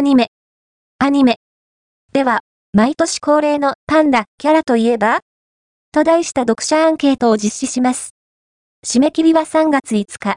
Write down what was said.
アニメ。アニメ。では、毎年恒例のパンダ、キャラといえば？と題した読者アンケートを実施します。締め切りは3月5日。